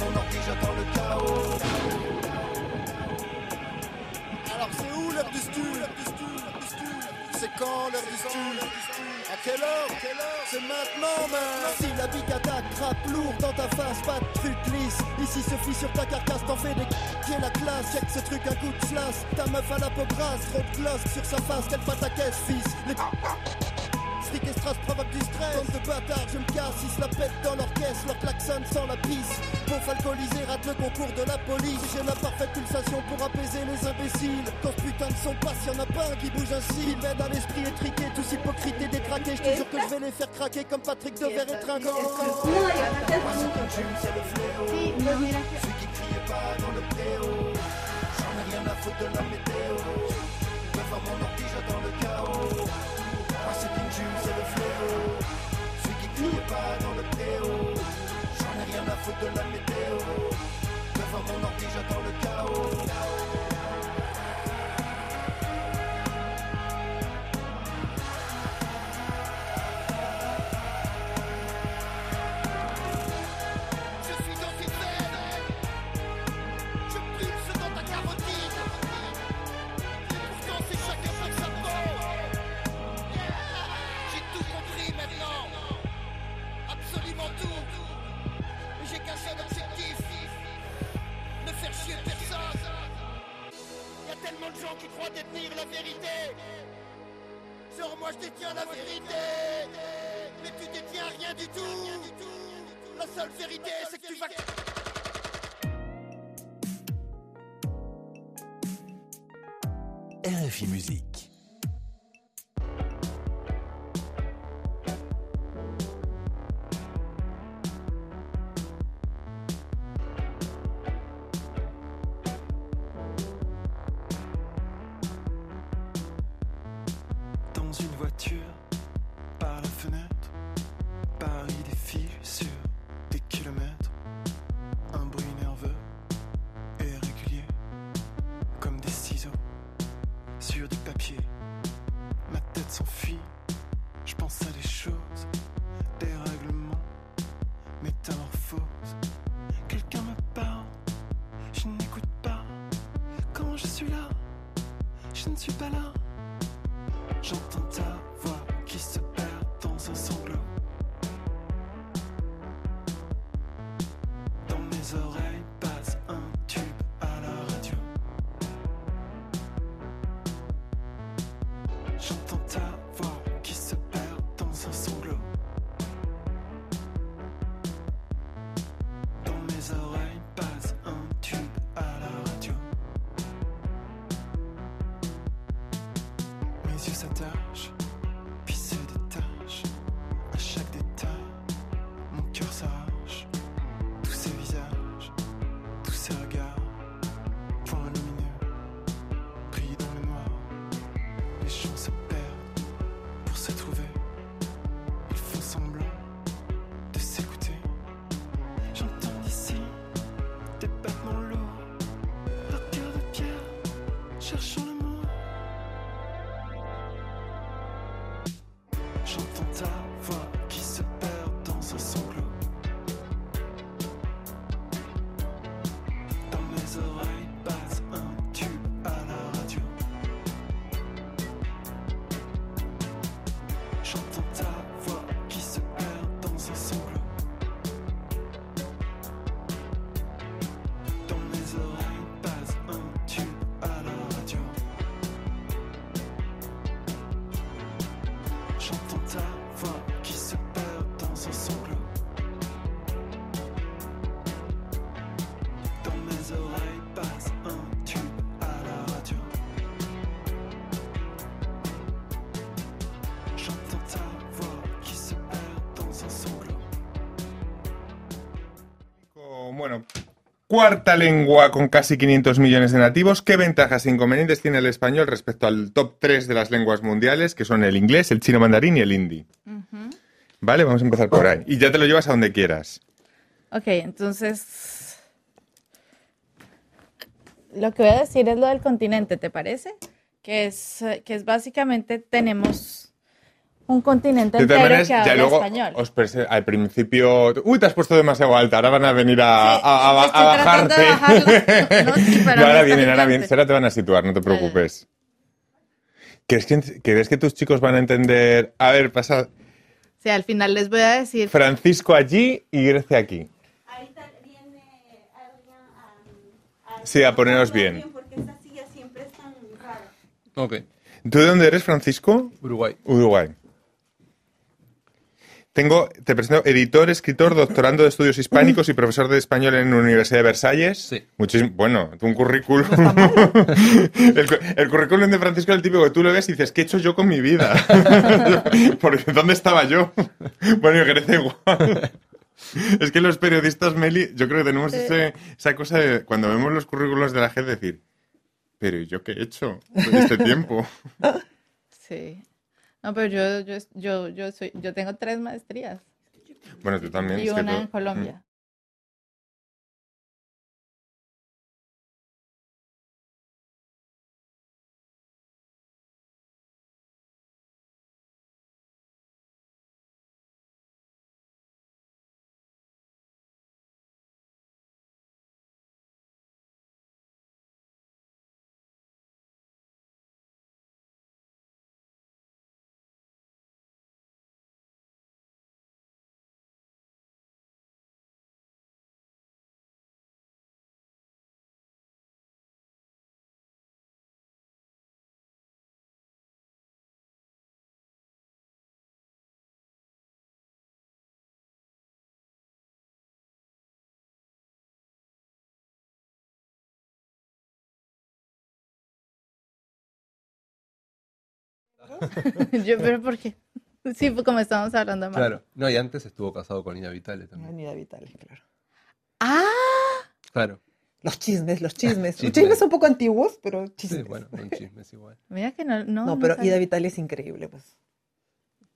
mon ordi, j'attends le chaos. Alors c'est où l'heure du stu C'est quand l'heure du stu À quelle heure? C'est maintenant, man Si la big attaque trappe lourd dans ta face, pas de truc lisse. Ici se fie sur ta carcasse, t'en fais des qui est la classe. Check ce truc, un coup de slash. Ta meuf à la peau grasse, trop de sur sa face, qu'elle pas ta caisse, fils. Les Strict et strass du stress. Comme de bâtards, je me casse, ils se la pètent dans leur caisse, leur klaxon sans la pisse. Pauvre alcoolisé rate le concours de la police. J'ai la parfaite pulsation pour apaiser les imbéciles. Quand ce putain de son passe, y'en a pas un qui bouge ainsi. Il m'aide à l'esprit étriqué, tous hypocrites et détraqués. Je te jure que je vais les faire craquer comme Patrick Devers et Trinquant. c'est le fléau. Celui qui criait pas dans le préau. J'en ai rien à foutre de la météo. Foutre de la météo. Devant mon ordi, j'attends le chaos. Personne Y a tellement de gens qui croient détenir la vérité. Genre moi je détiens la vérité. Mais tu détiens rien du tout. La seule vérité c'est que tu vas RFI Musique. Bueno, cuarta lengua con casi 500 millones de nativos. ¿Qué ventajas e inconvenientes tiene el español respecto al top 3 de las lenguas mundiales, que son el inglés, el chino mandarín y el hindi? Vale, vamos a empezar por ahí. Y ya te lo llevas a donde quieras. Ok, entonces. lo que voy a decir es lo del continente, ¿te parece? Que es, que es básicamente tenemos un continente De entero maneras, que ya habla luego español. os al principio. Uy, te has puesto demasiado alta. Ahora van a venir a, Sí, a- a- estoy a de bajarte. bajarla. No, sí, pero No, ahora vienen, ahora vienen. Ahora te van a situar, no te preocupes. ¿Crees que, ¿Crees que tus chicos van a entender? A ver, pasa Sí, al final les voy a decir. Francisco allí y Grecia aquí. Ahorita viene a, Sí, a poneros bien. Porque esta silla siempre es tan rara. Ok, ¿Tú de dónde eres, Francisco? Uruguay. Uruguay. Tengo, te presento editor, escritor, doctorando de estudios hispánicos y profesor de español en la Universidad de Versalles. Sí. Muchísimo, bueno, un currículum. el, cu- el currículum de Francisco es el típico que tú lo ves y dices, ¿qué he hecho yo con mi vida? Porque ¿dónde estaba yo? bueno, y Grecia igual. Es que los periodistas, Meli, yo creo que tenemos ese- esa cosa de cuando vemos los currículos de la gente decir, pero ¿y yo qué he hecho en este tiempo? Sí. No, pero yo, yo, yo, yo, soy, yo tengo tres maestrías Bueno, tú también. y que una tú- en Colombia. Yo, pero ¿por qué? Sí, pues como estábamos hablando más. Claro. No, y antes estuvo casado con Ida Vitale también. Anida Vitales, claro. Ah, Claro. Los chismes, los chismes. Los Chismes. chismes un poco antiguos, pero Sí, chismes. bueno, un chisme es igual. mira que no. No, No, pero. Ida Vital es increíble, pues.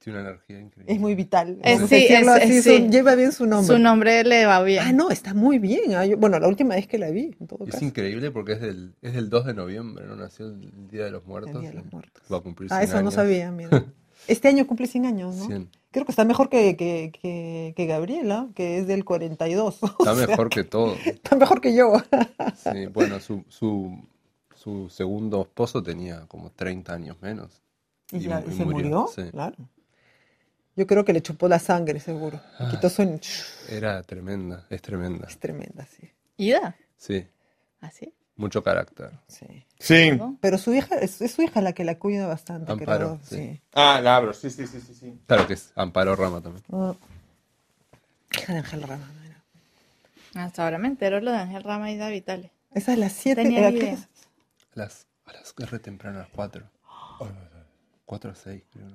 Tiene una energía increíble. Es muy vital. Sí, a decirlo es- así, es- su- sí. lleva bien su nombre. Su nombre le va bien. Ah, no, está muy bien. Ah, yo- bueno, la última vez que la vi, en todo Es caso. increíble porque es del, es del 2 de noviembre, ¿no? Nació el Día de los Muertos. El Día de los Muertos. Va a cumplir Ah, 100 eso no años. sabía, mira. Este año cumple 100 años, ¿no? 100. Creo que está mejor que, que, que, que Gabriela, que es del 42. O Está sea, mejor que todo. Está mejor que yo. Sí, bueno, su, su, su segundo esposo tenía como 30 años menos. Y, Y y se murió, murió, sí. claro. Yo creo que le chupó la sangre, seguro. Le quitó su... Era tremenda, es tremenda. Es tremenda, sí. Ida. Sí, Así. mucho carácter. sí. Sí. ¿no? Pero su hija, es, es su hija la que la cuida bastante, Amparo, creo. sí. Sí. Ah, la abro. Sí, sí, sí, sí. sí. Claro que es Amparo Rama también. Ah. Hija de Ángel Rama, no era. Hasta ahora me entero lo de Ángel Rama y Ida Vitale. Esa es las 7. Tenía ni idea. A las, a las es re temprano, a las 4. 4 a 6, creo.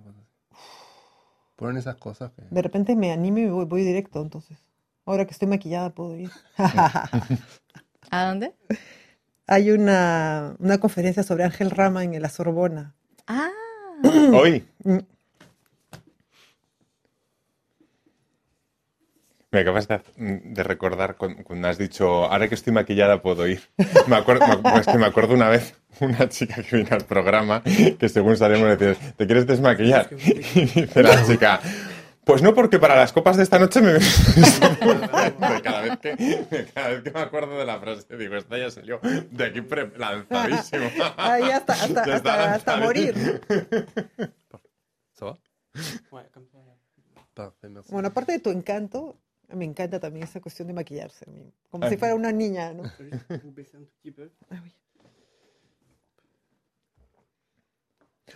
Ponen esas cosas que... De repente me animo y voy, voy directo, entonces. Ahora que estoy maquillada puedo ir. ¿A dónde? Hay una, una conferencia sobre Ángel Rama en la Sorbona. Ah, Hoy. Me acabas de, de recordar cuando, cuando has dicho, ahora que estoy maquillada puedo ir. Me acuerdo, me- es que me acuerdo una vez una chica que vino al programa que según salimos le decía, ¿te quieres desmaquillar? Y dice la chica, pues no, porque para las copas de esta noche me... cada, vez que, cada vez que me acuerdo de la frase digo, esta ya salió de aquí pre- lanzadísimo. Ahí hasta, hasta, Ya está hasta, hasta morir. Bueno, aparte de tu encanto, me encanta también esa cuestión de maquillarse. Como Ah. si fuera una niña, ¿no?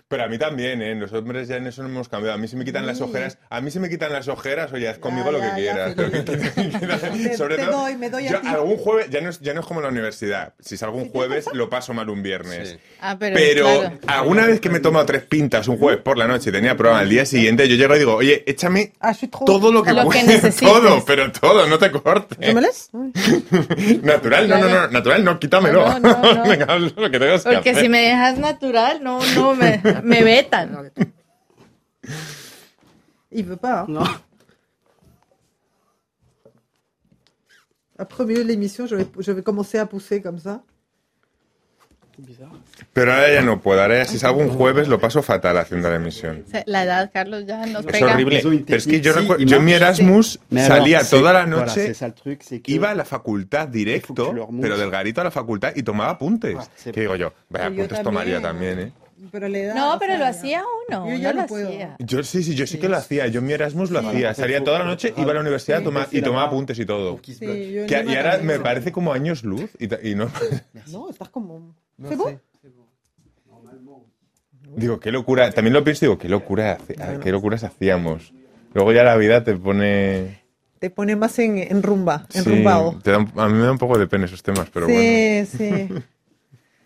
Pero a mí también, ¿eh? Los hombres ya en eso no hemos cambiado. A mí se me quitan las ojeras. A mí se me quitan las ojeras, oye, haz conmigo Ya, lo ya, que quieras. Felipe. Te- Sobre te todo, doy, me doy a ti. algún jueves, ya no, es, ya no es como en la universidad. Si salgo un jueves, lo paso mal un viernes. Sí. ah pero, Pero claro. alguna vez que me he tomado tres pintas un jueves por la noche y tenía programa al día siguiente, yo llego y digo, oye, échame Ah, todo lo que, Lo que necesites. todo, pero todo, no te cortes. Natural, no, no, no, natural, no, quítamelo. No, no, no. Venga, lo que tengas que Porque hacer. si me dejas natural, no, no, me, me vetan. Il veut pas. hein. Non. Après, au milieu de l'émission, je vais, je vais commencer à pousser comme ça. Pero ahora ya no puedo. Ahora ya si salgo un jueves lo paso fatal haciendo la emisión. La edad, Carlos, ya nos Es pega. horrible. Ont une Pero es que yo, ils yo en mi. Erasmus salía toda la noche, iba a la facultad directo, pero del garito a la facultad y tomaba apuntes. Ah, que digo yo, vaya apuntes tomaría también, ¿eh? Pero le da, No, o pero sea, lo hacía uno. Yo ya no lo puedo. hacía. Yo sí, sí, yo sí que lo hacía. Yo en mi Erasmus lo Sí. hacía. Salía toda la noche, iba a la universidad Sí. toma- y tomaba apuntes y todo. Que- y ahora me parece como años luz y, no. No, estás como... No. Digo, qué locura. También lo pienso y digo, qué locura, hace- qué locuras hacíamos. Luego ya la vida te pone. Te pone más en, en rumba, Sí, enrumbado. te da a mí me da un poco de pena esos temas, pero bueno. sí, sí.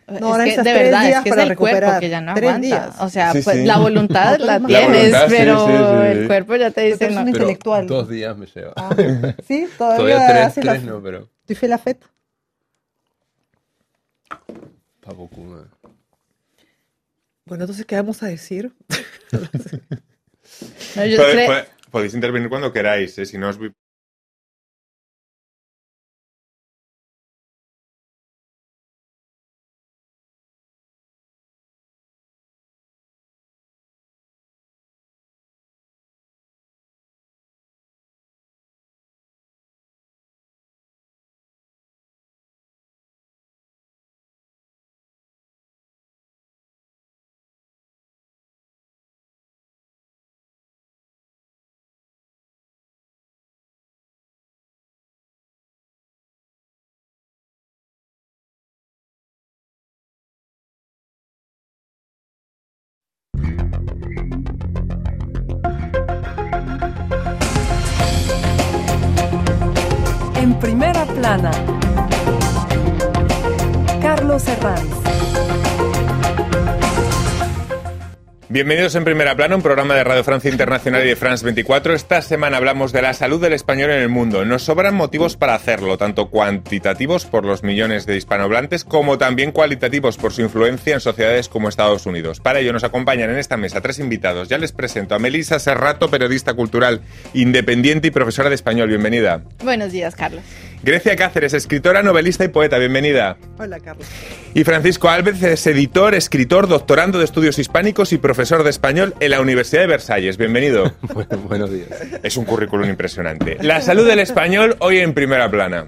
No, es que de verdad, es que es el cuerpo que ya no Tres aguanta. días. O sea, Sí, pues, sí. la voluntad la La tienes, voluntad, pero sí, sí, sí. el cuerpo ya te dice Pero no. Pero intelectual. dos días me lleva. Ah, sí, todavía, Todavía tres, haces la- tres no, pero fais la ouais. Bueno, entonces, ¿qué vamos a decir? No, yo podéis intervenir cuando queráis, ¿eh? si no os Bienvenidos en Primera Plana, un programa de Radio Francia Internacional y de France 24. Esta semana hablamos de la salud del español en el mundo. Nos sobran motivos para hacerlo, tanto cuantitativos por los millones de hispanohablantes como también cualitativos por su influencia en sociedades como Estados Unidos. Para ello nos acompañan en esta mesa tres invitados. Ya les presento a Melisa Serrato, periodista cultural independiente y profesora de español. Bienvenida. Buenos días, Carlos. Grecia Cáceres, escritora, novelista y poeta. Bienvenida. Hola, Carlos. Y Francisco Álvarez es editor, escritor, doctorando de estudios hispánicos y profesor de español en la Universidad de Versalles. Bienvenido. Bueno, buenos días. Es un currículum impresionante. La salud del español hoy en primera plana.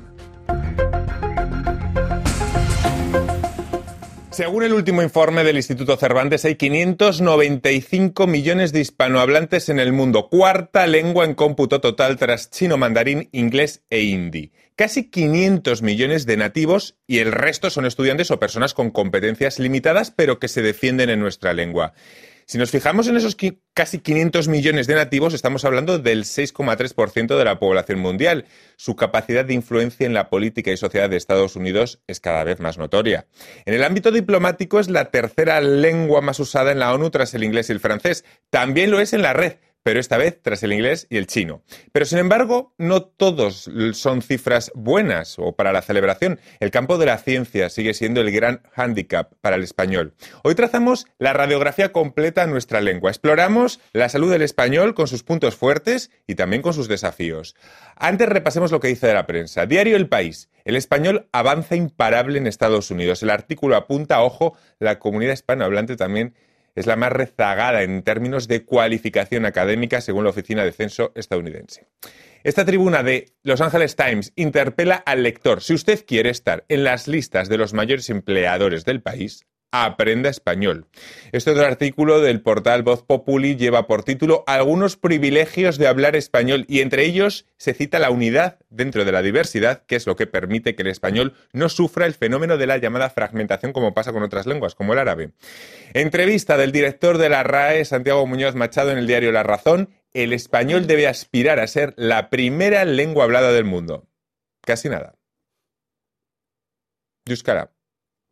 Según el último informe del Instituto Cervantes, hay 595 millones de hispanohablantes en el mundo, cuarta lengua en cómputo total tras chino, mandarín, inglés e hindi. Casi 500 millones de nativos y el resto son estudiantes o personas con competencias limitadas, pero que se defienden en nuestra lengua. Si nos fijamos en esos casi 500 millones de nativos, estamos hablando del 6,3% de la población mundial. Su capacidad de influencia en la política y sociedad de Estados Unidos es cada vez más notoria. En el ámbito diplomático es la tercera lengua más usada en la ONU tras el inglés y el francés. También lo es en la red pero esta vez tras el inglés y el chino. Pero sin embargo, no todos son cifras buenas o para la celebración. El campo de la ciencia sigue siendo el gran hándicap para el español. Hoy trazamos la radiografía completa en nuestra lengua. Exploramos la salud del español con sus puntos fuertes y también con sus desafíos. Antes repasemos lo que dice de la prensa. Diario El País. El español avanza imparable en Estados Unidos. El artículo apunta, ojo, la comunidad hispanohablante también es la más rezagada en términos de cualificación académica según la Oficina de Censo estadounidense. Esta tribuna de Los Angeles Times interpela al lector. Si usted quiere estar en las listas de los mayores empleadores del país, aprenda español. Este otro artículo del portal Voz Populi lleva por título Algunos privilegios de hablar español y entre ellos se cita la unidad dentro de la diversidad, que es lo que permite que el español no sufra el fenómeno de la llamada fragmentación como pasa con otras lenguas, como el árabe. Entrevista del director de la RAE, Santiago Muñoz Machado, en el diario La Razón. El español debe aspirar a ser la primera lengua hablada del mundo. Casi nada. Yuskara.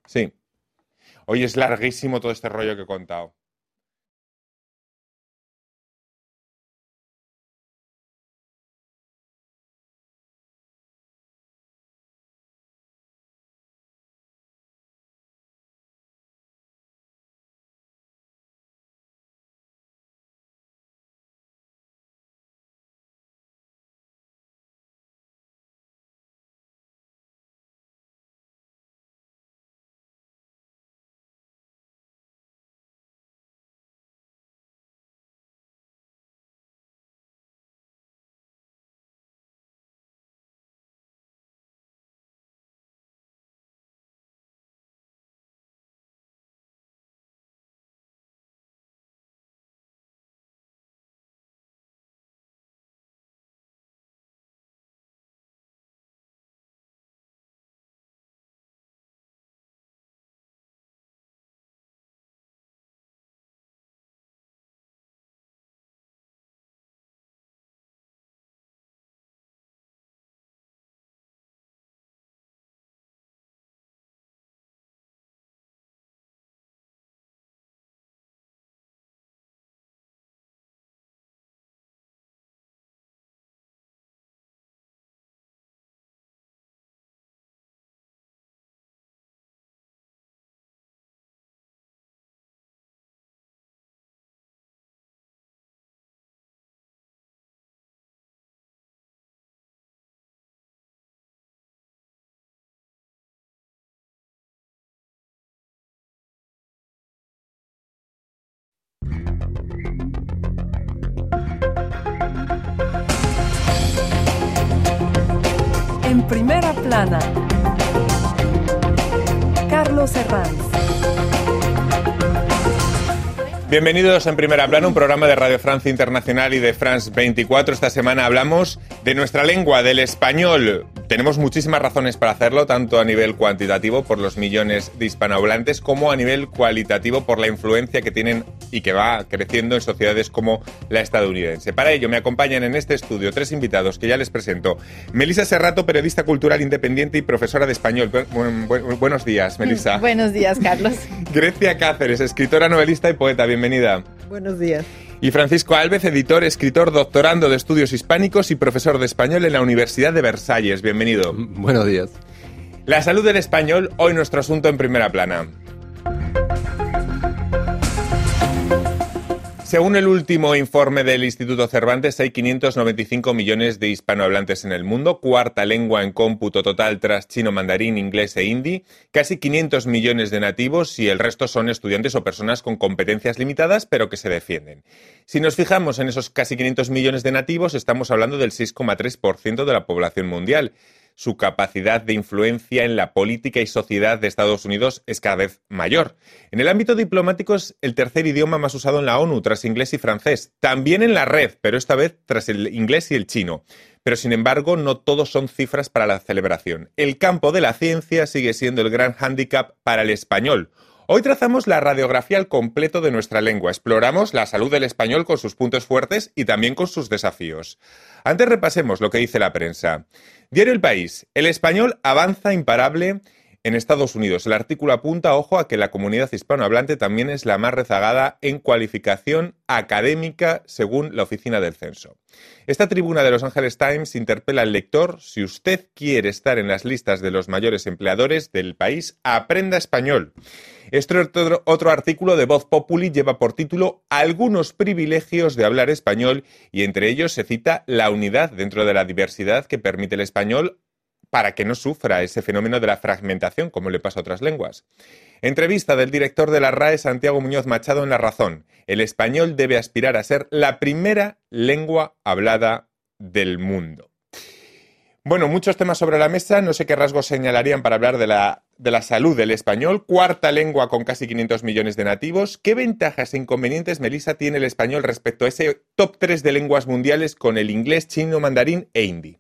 Sí. Hoy es larguísimo todo este rollo que he contado. Primera plana, Carlos Herranz. Bienvenidos en Primera Plana, un programa de Radio Francia Internacional y de France 24. Esta semana hablamos de nuestra lengua, del español. Tenemos muchísimas razones para hacerlo, tanto a nivel cuantitativo por los millones de hispanohablantes, como a nivel cualitativo por la influencia que tienen y que va creciendo en sociedades como la estadounidense. Para ello me acompañan en este estudio tres invitados que ya les presento. Melisa Serrato, periodista cultural independiente y profesora de español. Bu- bu- buenos días, Melisa. Buenos días, Carlos. Grecia Cáceres, escritora, novelista y poeta. Bienvenida. Buenos días. Y Francisco Alves, editor, escritor, doctorando de estudios hispánicos y profesor de español en la Universidad de Versalles. Bienvenido. Buenos días. La salud del español, hoy nuestro asunto en primera plana. Según el último informe del Instituto Cervantes, hay 595 millones de hispanohablantes en el mundo, cuarta lengua en cómputo total tras chino, mandarín, inglés e hindi, casi 500 millones de nativos y el resto son estudiantes o personas con competencias limitadas pero que se defienden. Si nos fijamos en esos casi 500 millones de nativos, estamos hablando del 6,3% de la población mundial su capacidad de influencia en la política y sociedad de Estados Unidos es cada vez mayor. En el ámbito diplomático es el tercer idioma más usado en la ONU, tras inglés y francés. También en la red, pero esta vez tras el inglés y el chino. Pero sin embargo, no todos son cifras para la celebración. El campo de la ciencia sigue siendo el gran hándicap para el español. Hoy trazamos la radiografía al completo de nuestra lengua. Exploramos la salud del español con sus puntos fuertes y también con sus desafíos. Antes repasemos lo que dice la prensa. Diario El País. El español avanza imparable en Estados Unidos. El artículo apunta, ojo, a que la comunidad hispanohablante también es la más rezagada en cualificación académica según la Oficina del Censo. Esta tribuna de Los Angeles Times interpela al lector, si usted quiere estar en las listas de los mayores empleadores del país, aprenda español. Este otro, otro artículo de Voz Populi lleva por título Algunos privilegios de hablar español y entre ellos se cita la unidad dentro de la diversidad que permite el español para que no sufra ese fenómeno de la fragmentación como le pasa a otras lenguas. Entrevista del director de la RAE, Santiago Muñoz Machado, en La Razón. El español debe aspirar a ser la primera lengua hablada del mundo. Bueno, muchos temas sobre la mesa. No sé qué rasgos señalarían para hablar de la, de la salud del español. Cuarta lengua con casi 500 millones de nativos. ¿Qué ventajas e inconvenientes, Melissa, tiene el español respecto a ese top 3 de lenguas mundiales con el inglés, chino, mandarín e hindi?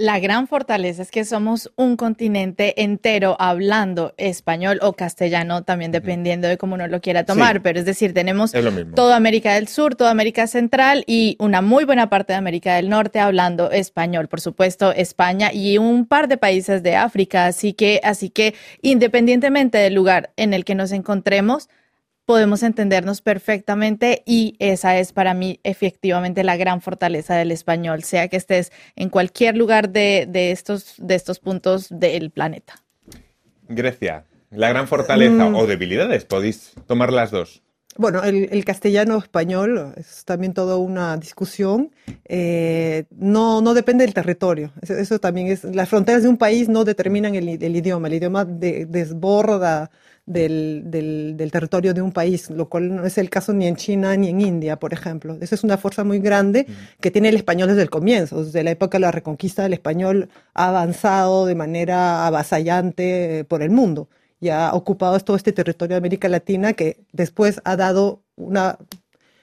La gran fortaleza es que somos un continente entero hablando español o castellano, también dependiendo de cómo uno lo quiera tomar, Sí. pero es decir, tenemos Es toda América del Sur, toda América Central y una muy buena parte de América del Norte hablando español, por supuesto, España y un par de países de África, así que así que independientemente del lugar en el que nos encontremos, podemos entendernos perfectamente y esa es para mí efectivamente la gran fortaleza del español, sea que estés en cualquier lugar de, de estos, de estos puntos del planeta. Grecia, la gran fortaleza Mm. o debilidades, podéis tomar las dos. Bueno, el, el castellano-español es también toda una discusión. Eh, no, no depende del territorio. Eso, eso también es. Las fronteras de un país no determinan el, idioma. El idioma de- desborda del, del- del territorio de un país, lo cual no es el caso ni en China ni en India, por ejemplo. Esa es una fuerza muy grande que tiene el español desde el comienzo. Desde la época de la reconquista, el español ha avanzado de manera avasallante eh, por el mundo y ha ocupado todo este territorio de América Latina que después ha dado una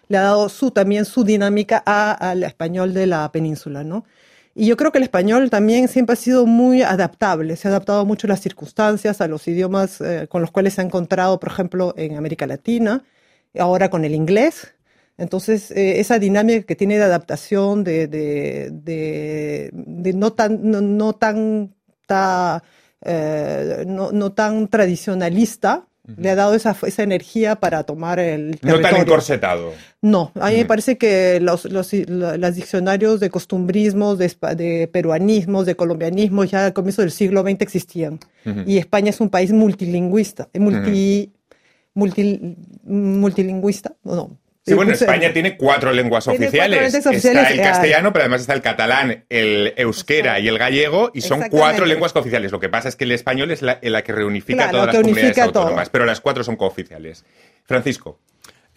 le ha dado su también su dinámica a- al español de la península, ¿no? Y yo creo que el español también siempre ha sido muy adaptable, se ha adaptado mucho a las circunstancias, a los idiomas eh, con los cuales se ha encontrado, por ejemplo, en América Latina, ahora con el inglés. Entonces, eh, esa dinámica que tiene de adaptación, de, de, de, de no tan, no, no tan, ta- eh, no, no tan tradicionalista, le ha dado esa, esa energía para tomar el No tan territorio. encorsetado. No, a mí me parece que los, los, los diccionarios de costumbrismos, de, de peruanismos, de colombianismos, ya al comienzo del siglo XX existían. Y España es un país multilingüista, multi, multi- multilingüista, no, no. Sí, bueno, Eh, España tiene cuatro lenguas Tiene cuatro oficiales. lenguas oficiales, está el eh, castellano, pero además está el catalán, el euskera y el gallego, y son cuatro lenguas oficiales. Lo que pasa es que el español es la, la que reunifica Claro, todas que las comunidades todo. autónomas, pero las cuatro son cooficiales. Francisco.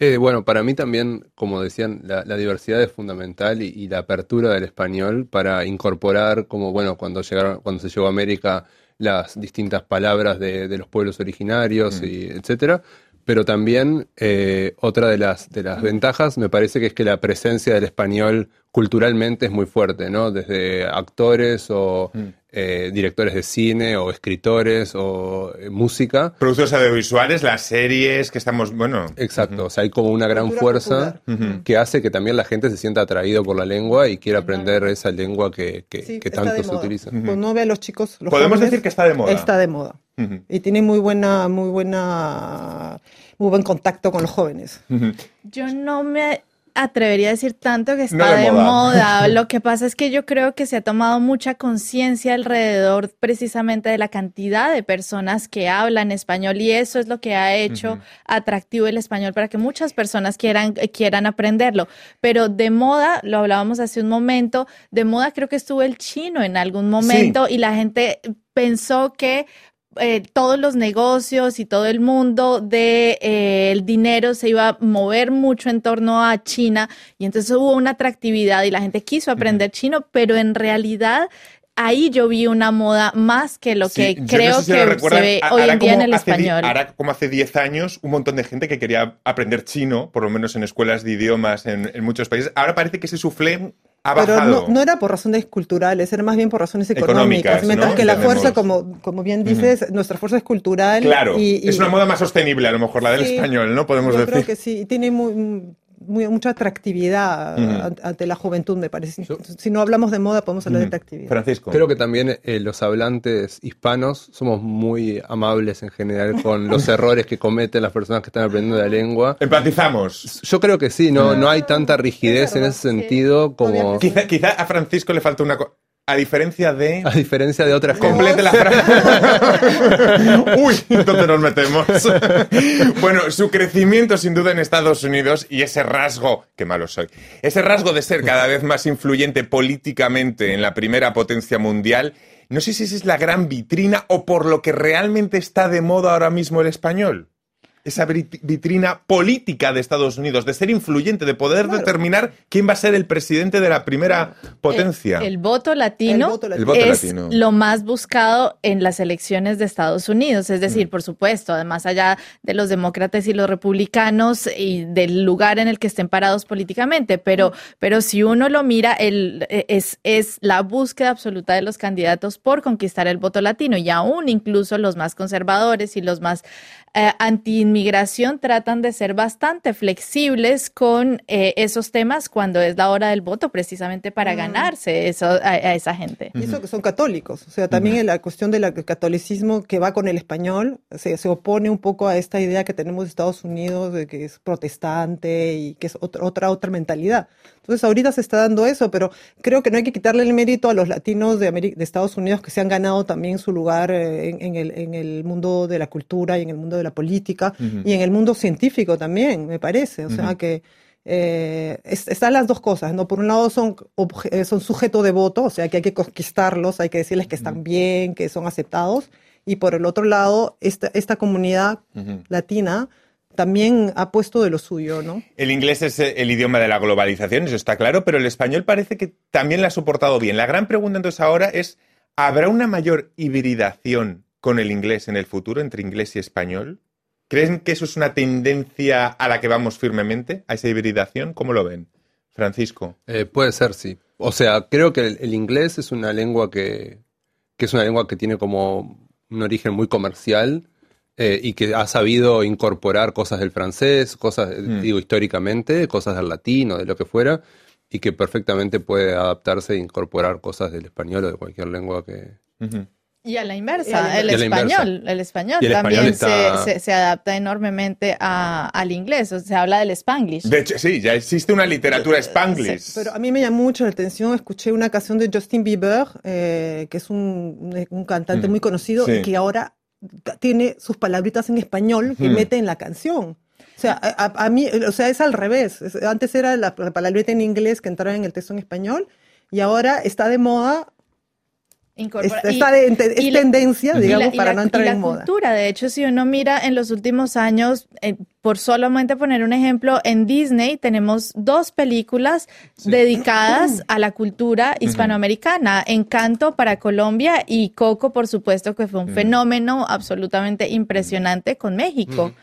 Eh, bueno, para mí también, como decían, la, la diversidad es fundamental y, y la apertura del español para incorporar, como bueno, cuando llegaron, cuando se llegó a América, las distintas palabras de, de los pueblos originarios y etcétera. Pero también eh, otra de las, de las ventajas me parece que es que la presencia del español culturalmente es muy fuerte, ¿no? Desde actores o eh, directores de cine o escritores o eh, música. Productos audiovisuales, las series que estamos, bueno. Exacto, o sea, hay como una gran Cultura fuerza que hace que también la gente se sienta atraído por la lengua y quiera aprender esa lengua que, que, Sí, que está tanto se utiliza. Pues no ve a los chicos. los Podemos jóvenes, decir que está de moda. Está de moda. Y tiene muy buena, muy buena, muy buen contacto con los jóvenes. Yo no me atrevería a decir tanto que está No de de, moda. moda. Lo que pasa es que yo creo que se ha tomado mucha conciencia alrededor precisamente de la cantidad de personas que hablan español y eso es lo que ha hecho atractivo el español para que muchas personas quieran, quieran aprenderlo. Pero de moda, lo hablábamos hace un momento, de moda creo que estuvo el chino en algún momento y la gente pensó que eh, todos los negocios y todo el mundo de eh, el dinero se iba a mover mucho en torno a China y entonces hubo una atractividad y la gente quiso aprender chino, pero en realidad ahí yo vi una moda más que lo Sí, que no creo sé si lo que se ve a- hoy en día en el español. Hará como hace 10 años un montón de gente que quería aprender chino, por lo menos en escuelas de idiomas en, en muchos países. Ahora parece que ese soufflé ha Pero bajado. no, no era por razones culturales, era más bien por razones Económicas, económicas. mientras ¿no? que la Entendemos. fuerza, como, como bien dices, nuestra fuerza es cultural. Claro, y- y- es una moda más sostenible a lo mejor la del Sí, español, ¿no? Podemos Yo decir. creo que sí, tiene muy, muy- mucha atractividad ante, ante la juventud, me parece. Yo- si no hablamos de moda, podemos hablar de atractividad. Francisco. Creo que también eh, los hablantes hispanos somos muy amables en general con los errores que cometen las personas que están aprendiendo la lengua. Empatizamos. Yo creo que sí, no, no hay tanta rigidez en ese sentido como. Quizá, quizá a Francisco le falta una cosa. A diferencia de. a diferencia de otras cosas. Complete la frase. Uy, ¿dónde nos metemos? bueno, su crecimiento sin duda en Estados Unidos y ese rasgo, qué malo soy, ese rasgo de ser cada vez más influyente políticamente en la primera potencia mundial, no sé si esa es la gran vitrina o por lo que realmente está de moda ahora mismo el español. Esa vit- vitrina política de Estados Unidos, de ser influyente, de poder Claro. determinar quién va a ser el presidente de la primera potencia. El, el voto latino, El voto El latino. voto es latino. lo más buscado en las elecciones de Estados Unidos. Es decir, Mm. por supuesto, además allá de los demócratas y los republicanos y del lugar en el que estén parados políticamente. Pero, pero si uno lo mira, el, eh, es, es la búsqueda absoluta de los candidatos por conquistar el voto latino. Y aún incluso los más conservadores y los más eh, anti-inmigración tratan de ser bastante flexibles con eh, esos temas cuando es la hora del voto, precisamente para Mm. ganarse eso, a, a esa gente. Y eso que son católicos. O sea, también en la cuestión del catolicismo que va con el español se, se opone un poco a esta idea que tenemos de Estados Unidos de que es protestante y que es otra, otra, otra mentalidad. Entonces, ahorita se está dando eso, pero creo que no hay que quitarle el mérito a los latinos de, de Estados Unidos que se han ganado también su lugar eh, en, en el, en el mundo de la cultura y en el mundo de la política y en el mundo científico también, me parece. O sea, que eh, es- están las dos cosas, ¿no? Por un lado son, obje- eh, son sujeto de voto, o sea que hay que conquistarlos, hay que decirles que están bien, que son aceptados, y por el otro lado, esta, esta comunidad latina también ha puesto de lo suyo, ¿no? El inglés es eh, el idioma de la globalización, eso está claro, pero el español parece que también lo ha soportado bien. La gran pregunta entonces ahora es, ¿habrá una mayor hibridación con el inglés en el futuro entre inglés y español? ¿Creen que eso es una tendencia a la que vamos firmemente, a esa hibridación? ¿Cómo lo ven? Francisco. Eh, puede ser, sí. O sea, creo que el, el inglés es una lengua que, que es una lengua que tiene como un origen muy comercial eh, y que ha sabido incorporar cosas del francés, cosas, eh, Mm. digo, históricamente, cosas del latino, de lo que fuera, y que perfectamente puede adaptarse e incorporar cosas del español o de cualquier lengua que... Y a la inversa, el la español, inversa. el español el español también está- se, se- se adapta enormemente a- al inglés, o sea, se habla del spanglish. De hecho, sí, ya existe una literatura spanglish. Pero a mí me llamó mucho la atención, escuché una canción de Justin Bieber, eh, que es un, un- cantante Mm, muy conocido sí. y que ahora tiene sus palabritas en español que mete en la canción. O sea, a, a- mí, o sea, es al revés. Es- antes era la, la palabrita en inglés que entraba en el texto en español y ahora está de moda Incorpora- es, y- está de- es y la- tendencia, y la- digamos, y para la- no entrar y la en moda. cultura, de hecho, si uno mira en los últimos años, eh, por solamente poner un ejemplo, en Disney tenemos dos películas dedicadas a la cultura hispanoamericana, Encanto para Colombia y Coco, por supuesto, que fue un fenómeno absolutamente impresionante con México.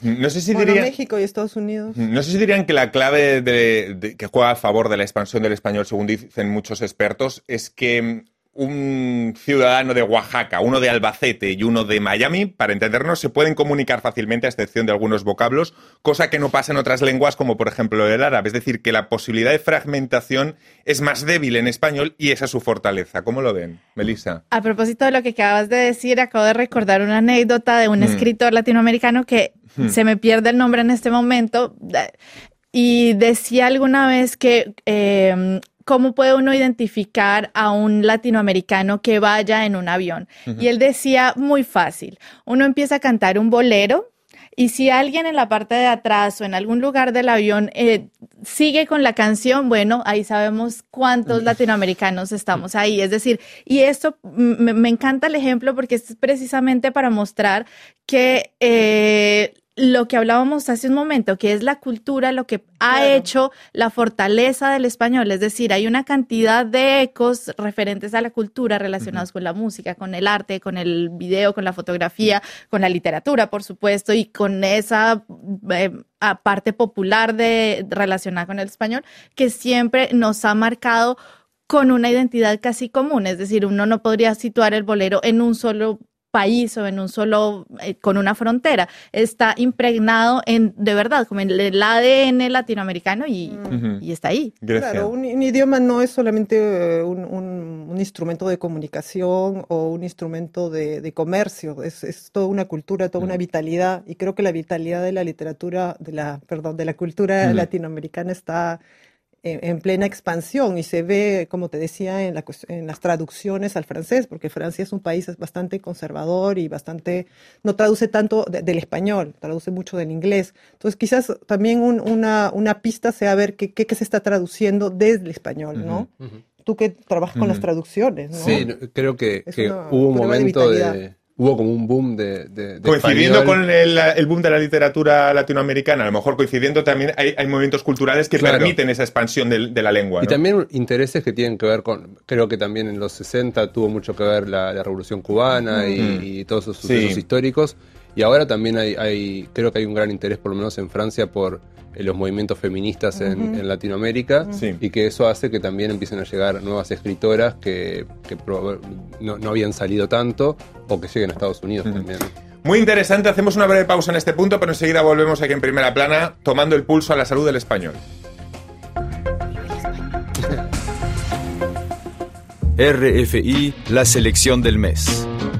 No sé si Bueno, diría... México y Estados Unidos. No sé si dirían que la clave de, de- que juega a favor de la expansión del español, según dicen muchos expertos, es que un ciudadano de Oaxaca, uno de Albacete y uno de Miami, para entendernos, se pueden comunicar fácilmente a excepción de algunos vocablos, cosa que no pasa en otras lenguas como por ejemplo el árabe. Es decir, que la posibilidad de fragmentación es más débil en español y esa es su fortaleza. ¿Cómo lo ven, Melissa? A propósito de lo que acabas de decir, acabo de recordar una anécdota de un Mm. escritor latinoamericano que Hmm. se me pierde el nombre en este momento da- y decía alguna vez que eh, cómo puede uno identificar a un latinoamericano que vaya en un avión. Y él decía muy fácil, uno empieza a cantar un bolero. Y si alguien en la parte de atrás o en algún lugar del avión eh, sigue con la canción, bueno, ahí sabemos cuántos latinoamericanos estamos ahí. Es decir, y esto mm, me, me encanta el ejemplo porque es precisamente para mostrar que eh, lo que hablábamos hace un momento, que es la cultura, lo que ha Claro. hecho la fortaleza del español. Es decir, hay una cantidad de ecos referentes a la cultura relacionados con la música, con el arte, con el video, con la fotografía, con la literatura, por supuesto, y con esa eh, parte popular de relacionada con el español, que siempre nos ha marcado con una identidad casi común. Es decir, uno no podría situar el bolero en un solo país o en un solo, eh, con una frontera. Está impregnado en, de verdad, como en el ADN latinoamericano y, Ujú. y está ahí. Claro, un, un idioma no es solamente eh, un, un- un instrumento de comunicación o un instrumento de, de comercio, es, es toda una cultura, toda una vitalidad, y creo que la vitalidad de la literatura, de la, perdón, de la cultura latinoamericana está en, en plena expansión y se ve, como te decía, en, la, en las traducciones al francés, porque Francia es un país bastante conservador y bastante, no traduce tanto de- del español, traduce mucho del inglés. Entonces quizás también un- una, una pista sea ver qué, qué, se está traduciendo desde el español, ¿no? Ujú. Tú que trabajas con las traducciones, ¿no? Sí, creo que, que una hubo un de momento de, vitalidad. Hubo como un boom de. de- de Coincidiendo español. con el, el boom de la literatura latinoamericana, a lo mejor coincidiendo también hay, hay movimientos culturales que Claro. permiten esa expansión del- de, la lengua. Y ¿no? también intereses que tienen que ver con, creo que también en los 60 tuvo mucho que ver la, la Revolución Cubana y, Mm. y todos esos Sí. sucesos históricos. Y ahora también hay, hay, creo que hay un gran interés, por lo menos en Francia, por eh, los movimientos feministas en, en Latinoamérica Sí. y que eso hace que también empiecen a llegar nuevas escritoras que, no, no habían salido tanto o que lleguen a Estados Unidos también. Muy interesante, hacemos una breve pausa en este punto, pero enseguida volvemos aquí en primera plana, tomando el pulso a la salud del español. RFI, la selección del mes.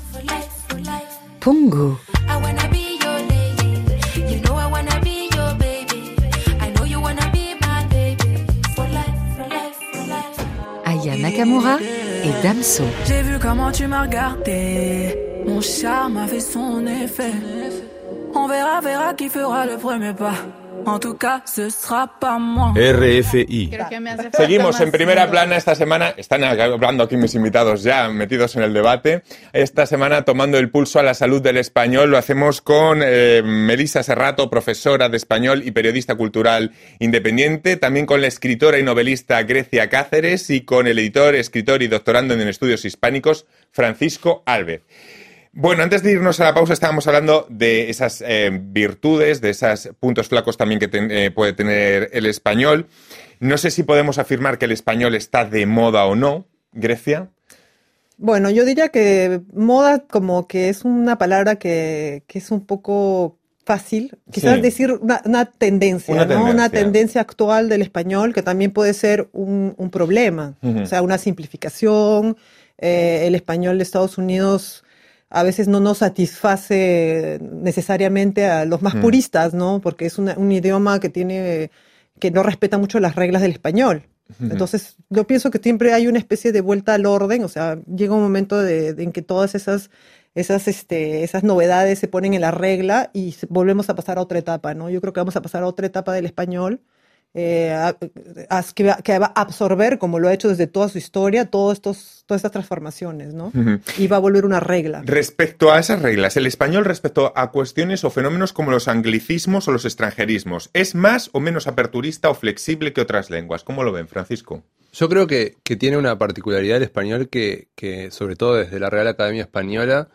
life. Aya Nakamura et Damso. J'ai vu comment tu m'as regardé. Mon charme a fait son effet. On verra, verra qui fera le premier pas. En tout cas, ce sera pas moi. RFI. Seguimos en primera plana esta semana. Están hablando aquí mis invitados ya metidos en el debate. Esta semana tomando el pulso a la salud del español. Lo hacemos con eh, Melissa Serrato, profesora de español y periodista cultural independiente. También con la escritora y novelista Grecia Cáceres y con el editor, escritor y doctorando en estudios hispánicos Francisco Alves. Bueno, antes de irnos a la pausa estábamos hablando de esas eh, virtudes, de esos puntos flacos también que ten- eh, puede tener el español. No sé si podemos afirmar que el español está de moda o no, Grecia. Bueno, yo diría que moda como que es una palabra que, que es un poco fácil, quizás Sí. decir una, una tendencia, Una ¿no? Una tendencia. tendencia actual del español que también puede ser un, un problema, o sea, una simplificación. eh, el español de Estados Unidos a veces no nos satisface necesariamente a los más Mm. puristas, ¿no? Porque es una- un idioma que tiene que no respeta mucho las reglas del español. Entonces, yo pienso que siempre hay una especie de vuelta al orden, o sea, llega un momento de, de en que todas esas, esas, este, esas novedades se ponen en la regla y volvemos a pasar a otra etapa, ¿no? Yo creo que vamos a pasar a otra etapa del español, eh, a- a- que, va, que va a absorber, como lo ha hecho desde toda su historia, todos estos, todas estas transformaciones, ¿no? Y va a volver una regla. Respecto a esas reglas, el español respecto a cuestiones o fenómenos como los anglicismos o los extranjerismos, ¿es más o menos aperturista o flexible que otras lenguas? ¿Cómo lo ven, Francisco? Yo creo que, que tiene una particularidad el español que, que, sobre todo desde la Real Academia Española,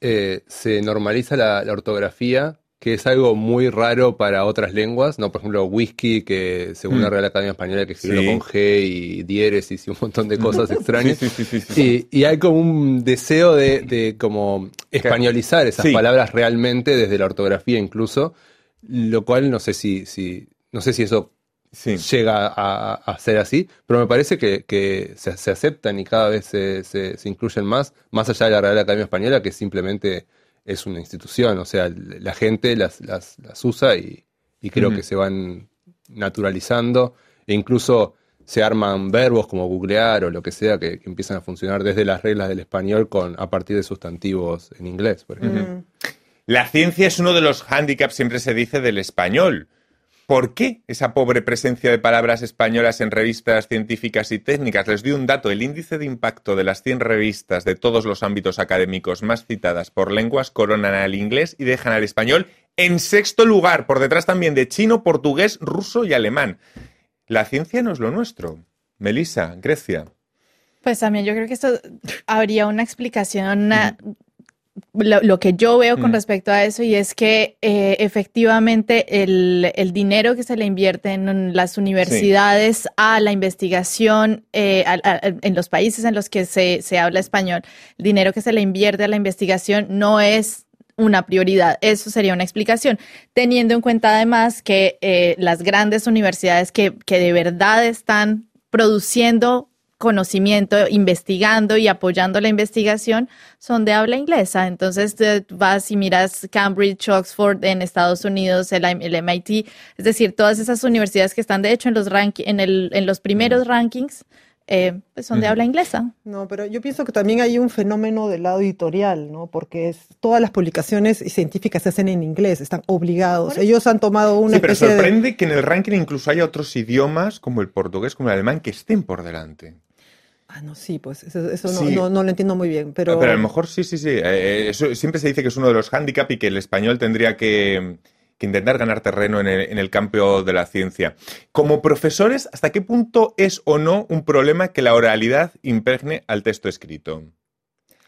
eh, se normaliza la, la ortografía, que es algo muy raro para otras lenguas, ¿no? Por ejemplo, whisky, que según la Mm. Real Academia Española que escribirlo Sí. con G y diéresis y un montón de cosas extrañas. Sí, sí. Y, y hay como un deseo de, de como españolizar esas palabras realmente desde la ortografía incluso, lo cual no sé si, si no sé si eso llega a, a ser así, pero me parece que, que se, se aceptan y cada vez se, se- se incluyen más, más allá de la Real Academia Española, que simplemente es una institución, o sea, la gente las, las, las usa y, y creo que se van naturalizando e incluso se arman verbos como googlear o lo que sea que, que empiezan a funcionar desde las reglas del español con a partir de sustantivos en inglés, por ejemplo. La ciencia es uno de los hándicaps, siempre se dice, del español. ¿Por qué esa pobre presencia de palabras españolas en revistas científicas y técnicas? Les doy un dato. El índice de impacto de las 100 revistas de todos los ámbitos académicos más citadas por lenguas coronan al inglés y dejan al español en sexto lugar, por detrás también de chino, portugués, ruso y alemán. La ciencia no es lo nuestro. Melissa, Grecia. Pues también yo creo que esto habría una explicación, a- lo, lo que yo veo con Mm. respecto a eso, y es que eh, efectivamente el, el dinero que se le invierte en las universidades a la investigación eh, a- a- en los países en los que se, se habla español, el dinero que se le invierte a la investigación no es una prioridad. Eso sería una explicación, teniendo en cuenta además que eh, las grandes universidades que, que de verdad están produciendo conocimiento, investigando y apoyando la investigación son de habla inglesa. Entonces vas y miras Cambridge, Oxford en Estados Unidos, el, el MIT, es decir, todas esas universidades que están de hecho en los, ranki- en el, en los primeros rankings eh, pues son de habla inglesa. No, pero yo pienso que también hay un fenómeno del lado editorial, ¿no? Porque es- todas las publicaciones científicas se hacen en inglés, están obligados. Ellos han tomado una Sí, pero de... sorprende que en el ranking incluso haya otros idiomas como el portugués, como el alemán, que estén por delante. Ah, no, sí, pues eso, eso no, Sí. no, no lo entiendo muy bien, pero... Pero, a lo mejor sí, sí, sí. Eh, eso siempre se dice que es uno de los hándicaps y que el español tendría que, que intentar ganar terreno en el, en el campo de la ciencia. Como profesores, ¿hasta qué punto es o no un problema que la oralidad impregne al texto escrito?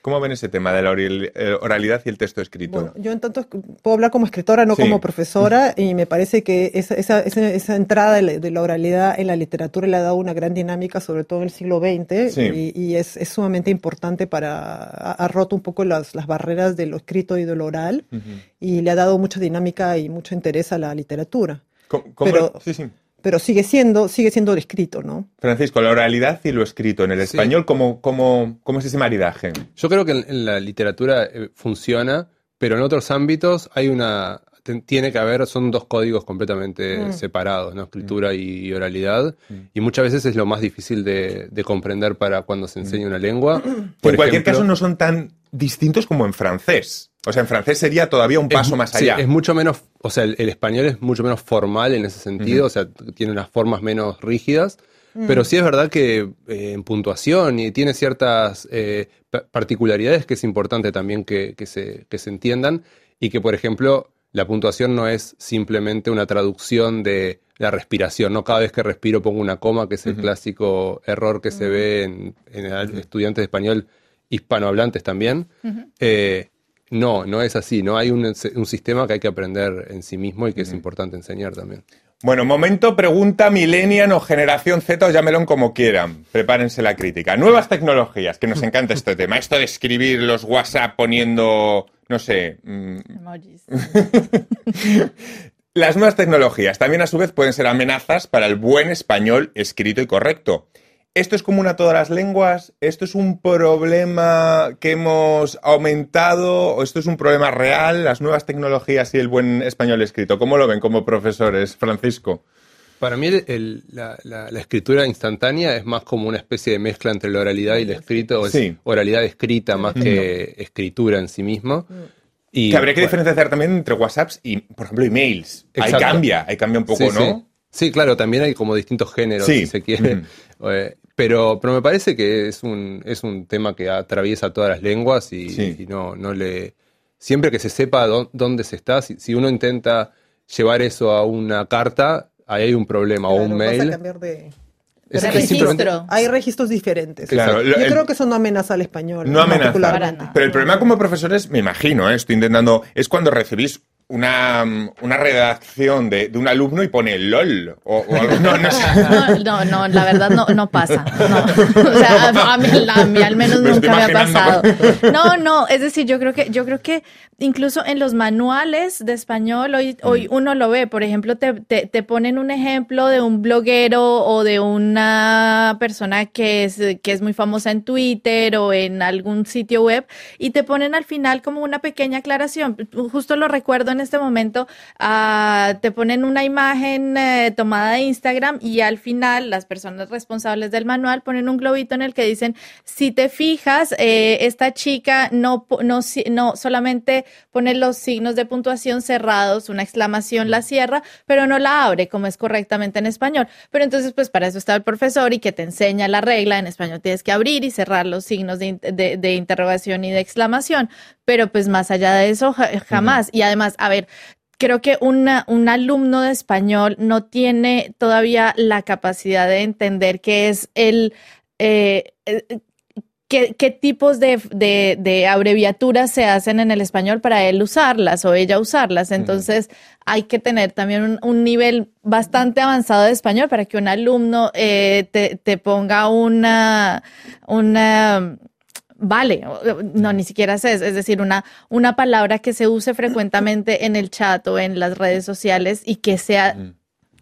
¿Cómo ven ese tema de la eh, oralidad y el texto escrito? Bueno, yo entonces puedo hablar como escritora, no Sí. como profesora, y me parece que esa, esa, esa, esa entrada de la, oralidad en la literatura le ha dado una gran dinámica, sobre todo en el siglo XX, Sí. y, y es, es sumamente importante para, ha, ha roto un poco las, las barreras de lo escrito y de lo oral, y le ha dado mucha dinámica y mucho interés a la literatura. ¿Cómo- cómo- Pero, sí, sí. Pero sigue siendo, sigue siendo el escrito, ¿no? Francisco, la oralidad y lo escrito en el Sí. español, ¿cómo, cómo, cómo es ese maridaje? Yo creo que en, la literatura eh, funciona, pero en otros ámbitos hay una tiene que haber, son dos códigos completamente Mm. separados, ¿no? Escritura y oralidad, y muchas veces es lo más difícil de, de comprender para cuando se enseña una lengua. Por en cualquier ejemplo- caso no son tan distintos como en francés. O sea, en francés sería todavía un paso Es- más sí, allá. es mucho menos, o sea, el, el español es mucho menos formal en ese sentido, o sea, tiene unas formas menos rígidas, Mm. pero sí es verdad que eh, en puntuación y tiene ciertas eh, pa- particularidades que es importante también que, que se, que se entiendan y que, por ejemplo, la puntuación no es simplemente una traducción de la respiración, no cada vez que respiro pongo una coma, que es el clásico error que se ve en, en el- estudiantes de español hispanohablantes también. Eh, no, no es así. No hay un, un sistema que hay que aprender en sí mismo y que es importante enseñar también. Bueno, momento pregunta millennial o generación Z o llámelo como quieran. Prepárense la crítica. Nuevas tecnologías, que nos encanta este tema. Esto de escribir los WhatsApp poniendo, no sé, mm, Emojis. Las nuevas tecnologías también a su vez pueden ser amenazas para el buen español escrito y correcto. ¿Esto es común a todas las lenguas? ¿Esto es un problema que hemos aumentado? ¿O esto es un problema real? ¿Las nuevas tecnologías y el buen español escrito? ¿Cómo lo ven como profesores, Francisco? Para mí el- el- la, la- la escritura instantánea es más como una especie de mezcla entre la oralidad y el escrito, o es Sí. oralidad escrita más que escritura en sí mismo. Y, que habría que bueno, diferenciar también entre WhatsApps y, por ejemplo, emails. Ahí Exacto. cambia, ahí cambia un poco, sí, ¿no? Sí. Sí, claro, también hay como distintos géneros, Sí. si se quiere. Eh, pero, pero me parece que es un, es un tema que atraviesa todas las lenguas y, Sí. y no, no le. Siempre que se sepa dó- dónde se está, si, si uno intenta llevar eso a una carta, ahí hay un problema, o un Claro, vas a mail. cambiar de- Es- es simplemente-. Hay registros diferentes. Claro, Yo lo- el- creo que eso no amenaza al español. No amenaza. Pero el problema como profesores, me imagino, ¿eh? estoy intentando, es cuando recibís una, una redacción de, de un alumno y pone LOL o, o algo. No, no. No, la verdad no, no pasa. No. O sea, a, a mí, a mí al menos Me nunca me ha pasado. No, no, es decir, yo creo que, yo creo que incluso en los manuales de español hoy, hoy uno lo ve. Por ejemplo, te, te, te ponen un ejemplo de un bloguero o de una persona que es, que es muy famosa en Twitter o en algún sitio web y te ponen al final como una pequeña aclaración. Justo lo recuerdo en este momento, ah, te ponen una imagen eh, tomada de Instagram y al final las personas responsables del manual ponen un globito en el que dicen, si te fijas, eh, esta chica no, no, no solamente pone los signos de puntuación cerrados, una exclamación la cierra, pero no la abre como es correctamente en español. Pero entonces, pues para eso está el profesor y que te enseña la regla. En español tienes que abrir y cerrar los signos de, in- de- de interrogación y de exclamación. Pero pues más allá de eso, ja- jamás. Y además, a ver, creo que una- un alumno de español no tiene todavía la capacidad de entender qué es el... eh, eh, ¿Qué, qué tipos de, de- de abreviaturas se hacen en el español para él usarlas o ella usarlas? Entonces, hay que tener también un, un nivel bastante avanzado de español para que un alumno eh, te, te ponga una, una Vale, no, ni siquiera sé, es es decir, una, una palabra que se use frecuentemente en el chat o en las redes sociales y que sea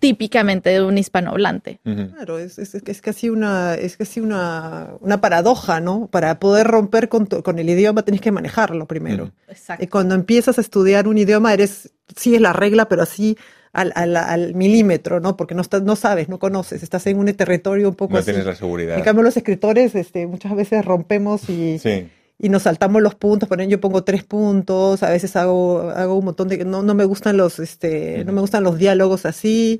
típicamente de un hispanohablante. Claro, es, es, es casi una, es casi una, una paradoja, ¿no? Para poder romper con, tu- con el idioma tienes que manejarlo primero. Exacto. Y cuando empiezas a estudiar un idioma, eres, sí es la regla, pero así al, al, al milímetro, ¿no? Porque no, estás, no sabes, no conoces, estás en un territorio un poco No así. tienes la seguridad. En cambio, los escritores este, muchas veces rompemos y, Sí. y nos saltamos los puntos. Por ejemplo, yo pongo tres puntos, a veces hago, hago un montón de... No, no me gustan los, este, no me gustan los diálogos así.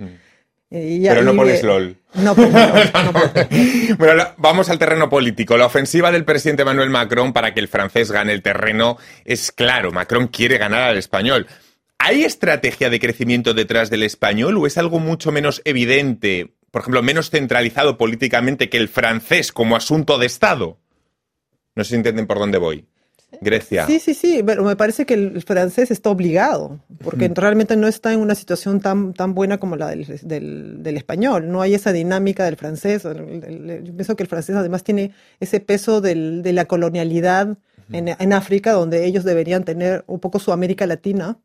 Eh, Pero no pones LOL. No pongo LOL, no pongo. Bueno, vamos al terreno político. La ofensiva del presidente Emmanuel Macron para que el francés gane el terreno es claro. Macron quiere ganar al español. ¿Hay estrategia de crecimiento detrás del español o es algo mucho menos evidente, por ejemplo, menos centralizado políticamente que el francés como asunto de Estado? No sé si entienden por dónde voy. Grecia. Sí, sí, sí, pero me parece que el francés está obligado, porque Ujú. realmente no está en una situación tan, tan buena como la del, del- del español. No hay esa dinámica del francés. Yo pienso que el francés además tiene ese peso del- de la colonialidad en, en África, donde ellos deberían tener un poco su América Latina,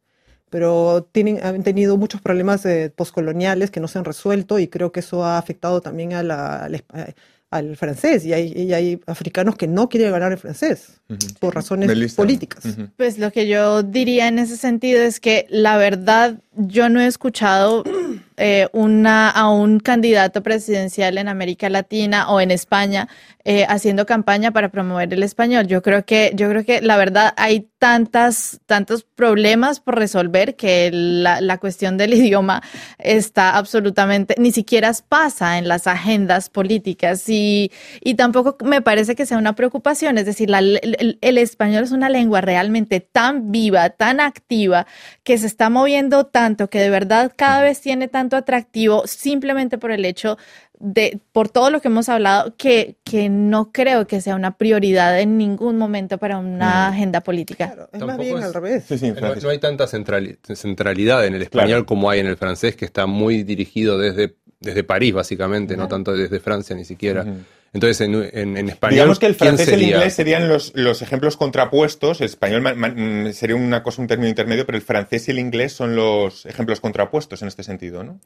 pero tienen, han tenido muchos problemas eh, postcoloniales que no se han resuelto y creo que eso ha afectado también a la- al, espa- al francés. Y hay, y hay africanos que no quieren ganar el francés por razones políticas. Pues lo que yo diría en ese sentido es que la verdad yo no he escuchado eh, una, a un candidato presidencial en América Latina o en España eh, haciendo campaña para promover el español. Yo creo que, yo creo que la verdad hay tantas, tantos problemas por resolver que la, la cuestión del idioma está absolutamente, ni siquiera pasa en las agendas políticas y, y tampoco me parece que sea una preocupación. Es decir, la- el, el español es una lengua realmente tan viva, tan activa, que se está moviendo tanto, que de verdad cada vez tiene tanto atractivo simplemente por el hecho de, por todo lo que hemos hablado, que, que no creo que sea una prioridad en ningún momento para una Mm. agenda política. Es Tampoco más bien es- al revés. Sí, sí, No, hay tanta centrali- centralidad en el español Claro. como hay en el francés, que está muy dirigido desde, desde París, básicamente, no tanto desde Francia ni siquiera. Entonces, en, en- en español. Digamos que el ¿quién francés y el inglés serían los, los ejemplos contrapuestos. El español ma- ma- mm, sería una cosa, un término intermedio, pero el francés y el inglés son los ejemplos contrapuestos en este sentido, ¿no?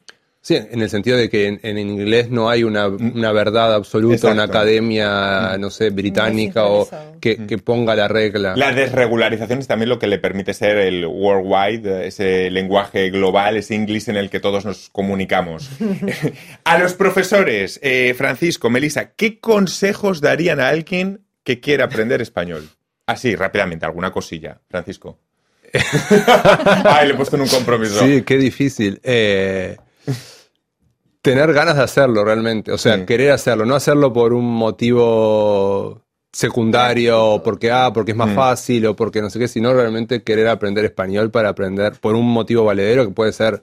Sí, en el sentido de que en, en inglés no hay una, una verdad absoluta, Exacto. una academia, no sé, británica o que, que ponga la regla. La desregularización es también lo que le permite ser el worldwide, ese lenguaje global, ese inglés en el que todos nos comunicamos. a los profesores, eh, Francisco, Melissa, ¿qué consejos darían a alguien que quiera aprender español? Así, rápidamente, alguna cosilla, Francisco. Ay, le he puesto en un compromiso. Sí, qué difícil. Eh, tener ganas de hacerlo realmente, o sea, Sí. querer hacerlo, no hacerlo por un motivo secundario, o porque ah, porque es más Mm. fácil o porque no sé qué, sino realmente querer aprender español para aprender por un motivo valedero que puede ser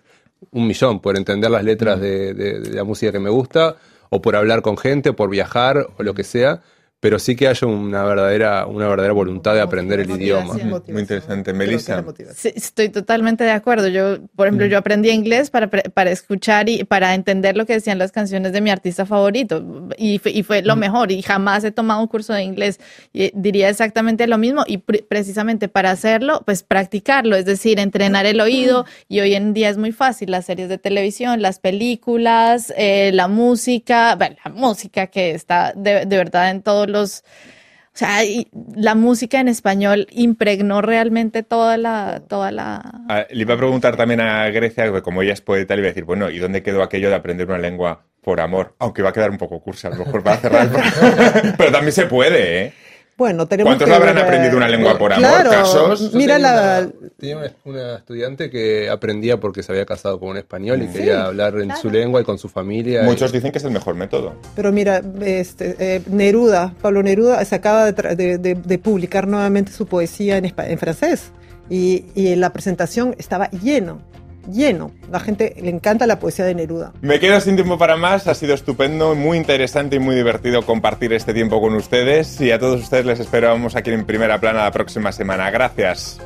un millón, por entender las Mm. letras de, de- de la música que me gusta, o por hablar con gente, o por viajar, o lo que sea, pero sí que haya una verdadera, una verdadera voluntad de aprender el idioma. Motivación. Muy interesante. Melissa. Sí, estoy totalmente de acuerdo. Yo, por ejemplo, yo aprendí inglés para, para escuchar y para entender lo que decían las canciones de mi artista favorito. Y fue, y fue lo mejor. Y jamás he tomado un curso de inglés. Y diría exactamente lo mismo. Y pre- precisamente para hacerlo, pues practicarlo. Es decir, entrenar el oído. Y hoy en día es muy fácil. Las series de televisión, las películas, eh, la música. Bueno, la música que está de, de verdad en todos los... O sea, y la música en español impregnó realmente toda la, toda la. Ah, le iba a preguntar también a Grecia, como ella es poeta, le iba a decir, bueno, ¿y dónde quedó aquello de aprender una lengua por amor? Aunque va a quedar un poco cursa, a lo mejor para cerrar. Pero también se puede, ¿eh? Bueno, tenemos ¿Cuántos que habrán ver, aprendido una lengua por amor? Claro, ¿Casos? Mira tenía la, una- tenía una, una estudiante que aprendía porque se había casado con un español y Sí, quería hablar en su lengua y con su familia. y- Muchos dicen que es el mejor método. Pero mira, este, eh, Neruda, Pablo Neruda, se acaba de, de- de- de publicar nuevamente su poesía en, en francés y, y la presentación estaba lleno, lleno. La gente le encanta la poesía de Neruda. Me quedo sin tiempo para más, ha sido estupendo, muy interesante y muy divertido compartir este tiempo con ustedes y a todos ustedes les esperamos aquí en Primera Plana la próxima semana. Gracias.